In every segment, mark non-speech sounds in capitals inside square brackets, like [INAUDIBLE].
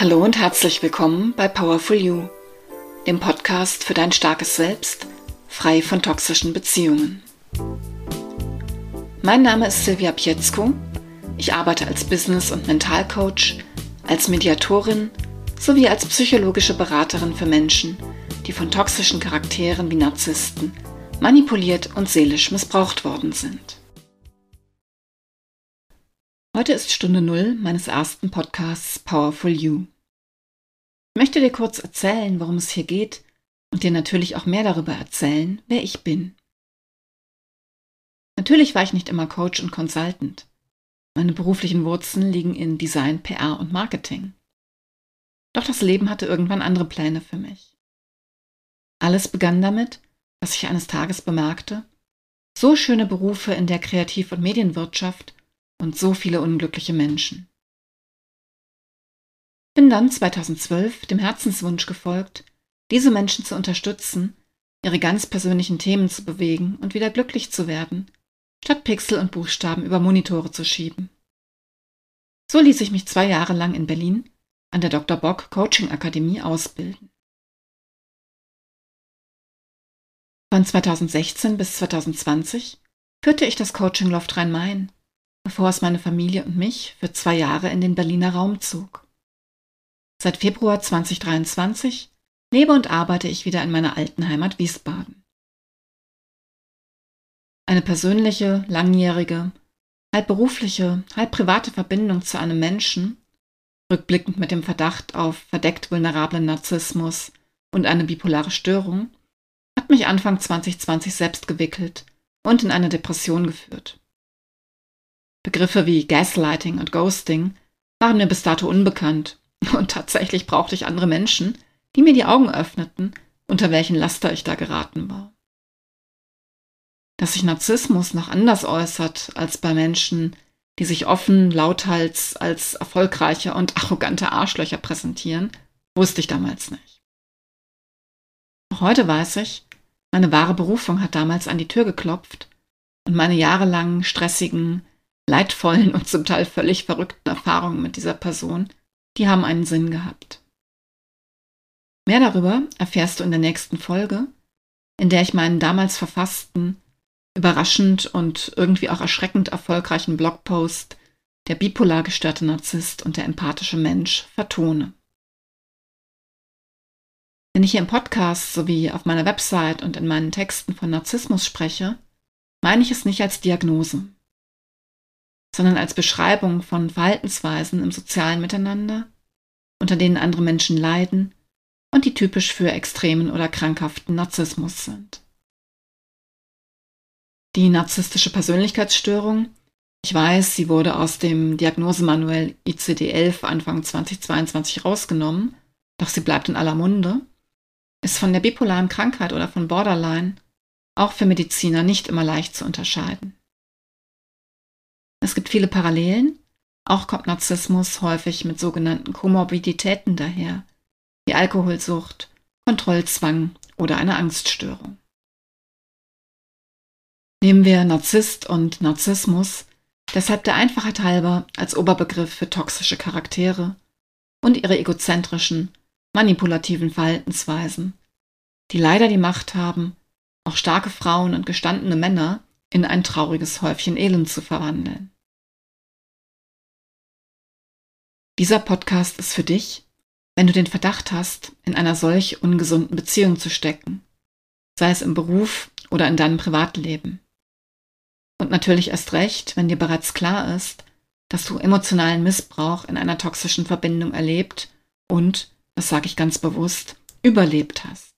Hallo und herzlich willkommen bei Powerful You, dem Podcast für dein starkes Selbst, frei von toxischen Beziehungen. Mein Name ist Silvia Pietzko. Ich arbeite als Business- und Mentalcoach, als Mediatorin sowie als psychologische Beraterin für Menschen, die von toxischen Charakteren wie Narzissten manipuliert und seelisch missbraucht worden sind. Heute ist Stunde Null meines ersten Podcasts Powerful You. Ich möchte dir kurz erzählen, worum es hier geht und dir natürlich auch mehr darüber erzählen, wer ich bin. Natürlich war ich nicht immer Coach und Consultant. Meine beruflichen Wurzeln liegen in Design, PR und Marketing. Doch das Leben hatte irgendwann andere Pläne für mich. Alles begann damit, dass ich eines Tages bemerkte, so schöne Berufe in der Kreativ- und Medienwirtschaft und so viele unglückliche Menschen. Bin dann 2012 dem Herzenswunsch gefolgt, diese Menschen zu unterstützen, ihre ganz persönlichen Themen zu bewegen und wieder glücklich zu werden, statt Pixel und Buchstaben über Monitore zu schieben. So ließ ich mich zwei Jahre lang in Berlin an der Dr. Bock Coaching Akademie ausbilden. Von 2016 bis 2020 führte ich das Coaching Loft Rhein-Main bevor es meine Familie und mich für zwei Jahre in den Berliner Raum zog. Seit Februar 2023 lebe und arbeite ich wieder in meiner alten Heimat Wiesbaden. Eine persönliche, langjährige, halb berufliche, halb private Verbindung zu einem Menschen, rückblickend mit dem Verdacht auf verdeckt vulnerablen Narzissmus und eine bipolare Störung, hat mich Anfang 2020 selbst gewickelt und in eine Depression geführt. Begriffe wie Gaslighting und Ghosting waren mir bis dato unbekannt. [LAUGHS] Und tatsächlich brauchte ich andere Menschen, die mir die Augen öffneten, unter welchen Laster ich da geraten war. Dass sich Narzissmus noch anders äußert als bei Menschen, die sich offen, lauthals als erfolgreiche und arrogante Arschlöcher präsentieren, wusste ich damals nicht. Auch heute weiß ich, meine wahre Berufung hat damals an die Tür geklopft und meine jahrelangen stressigen, leidvollen und zum Teil völlig verrückten Erfahrungen mit dieser Person, die haben einen Sinn gehabt. Mehr darüber erfährst du in der nächsten Folge, in der ich meinen damals verfassten, überraschend und irgendwie auch erschreckend erfolgreichen Blogpost Der bipolar gestörte Narzisst und der empathische Mensch vertone. Wenn ich hier im Podcast sowie auf meiner Website und in meinen Texten von Narzissmus spreche, meine ich es nicht als Diagnose sondern als Beschreibung von Verhaltensweisen im sozialen Miteinander, unter denen andere Menschen leiden und die typisch für extremen oder krankhaften Narzissmus sind. Die narzisstische Persönlichkeitsstörung, ich weiß, sie wurde aus dem Diagnosemanuell ICD-11 Anfang 2022 rausgenommen, doch sie bleibt in aller Munde, ist von der bipolaren Krankheit oder von Borderline auch für Mediziner nicht immer leicht zu unterscheiden. Es gibt viele Parallelen. Auch kommt Narzissmus häufig mit sogenannten Komorbiditäten daher, wie Alkoholsucht, Kontrollzwang oder eine Angststörung. Nehmen wir Narzisst und Narzissmus deshalb der Einfachheit halber als Oberbegriff für toxische Charaktere und ihre egozentrischen, manipulativen Verhaltensweisen, die leider die Macht haben, auch starke Frauen und gestandene Männer in ein trauriges Häufchen Elend zu verwandeln. Dieser Podcast ist für dich, wenn du den Verdacht hast, in einer solch ungesunden Beziehung zu stecken, sei es im Beruf oder in deinem Privatleben. Und natürlich erst recht, wenn dir bereits klar ist, dass du emotionalen Missbrauch in einer toxischen Verbindung erlebt und, das sage ich ganz bewusst, überlebt hast.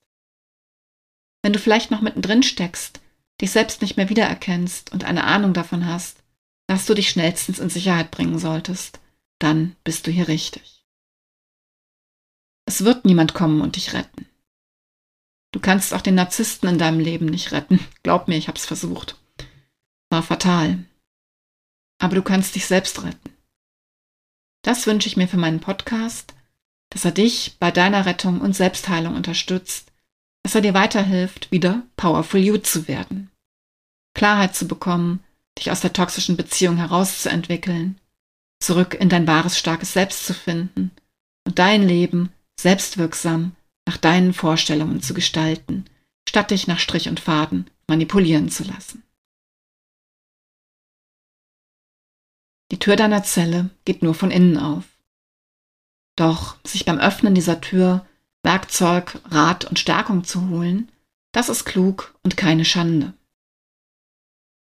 Wenn du vielleicht noch mittendrin steckst, dich selbst nicht mehr wiedererkennst und eine Ahnung davon hast, dass du dich schnellstens in Sicherheit bringen solltest, dann bist du hier richtig. Es wird niemand kommen und dich retten. Du kannst auch den Narzissten in deinem Leben nicht retten. Glaub mir, ich hab's versucht. War fatal. Aber du kannst dich selbst retten. Das wünsche ich mir für meinen Podcast, dass er dich bei deiner Rettung und Selbstheilung unterstützt, dass er dir weiterhilft, wieder Powerful You zu werden. Klarheit zu bekommen, dich aus der toxischen Beziehung herauszuentwickeln zurück in dein wahres, starkes Selbst zu finden und dein Leben selbstwirksam nach deinen Vorstellungen zu gestalten, statt dich nach Strich und Faden manipulieren zu lassen. Die Tür deiner Zelle geht nur von innen auf. Doch sich beim Öffnen dieser Tür Werkzeug, Rat und Stärkung zu holen, das ist klug und keine Schande.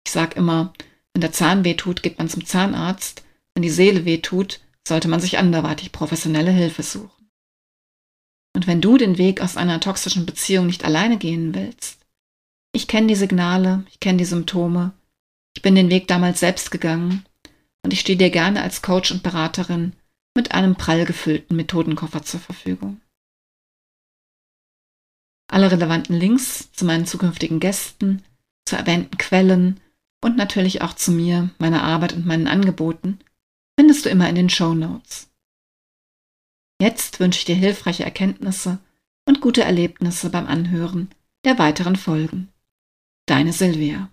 Ich sag immer, wenn der Zahn weh tut, geht man zum Zahnarzt, wenn die Seele weh tut, sollte man sich anderweitig professionelle Hilfe suchen. Und wenn du den Weg aus einer toxischen Beziehung nicht alleine gehen willst, ich kenne die Signale, ich kenne die Symptome, ich bin den Weg damals selbst gegangen und ich stehe dir gerne als Coach und Beraterin mit einem prall gefüllten Methodenkoffer zur Verfügung. Alle relevanten Links zu meinen zukünftigen Gästen, zu erwähnten Quellen und natürlich auch zu mir, meiner Arbeit und meinen Angeboten findest du immer in den Show Notes. Jetzt wünsche ich dir hilfreiche Erkenntnisse und gute Erlebnisse beim Anhören der weiteren Folgen. Deine Silvia.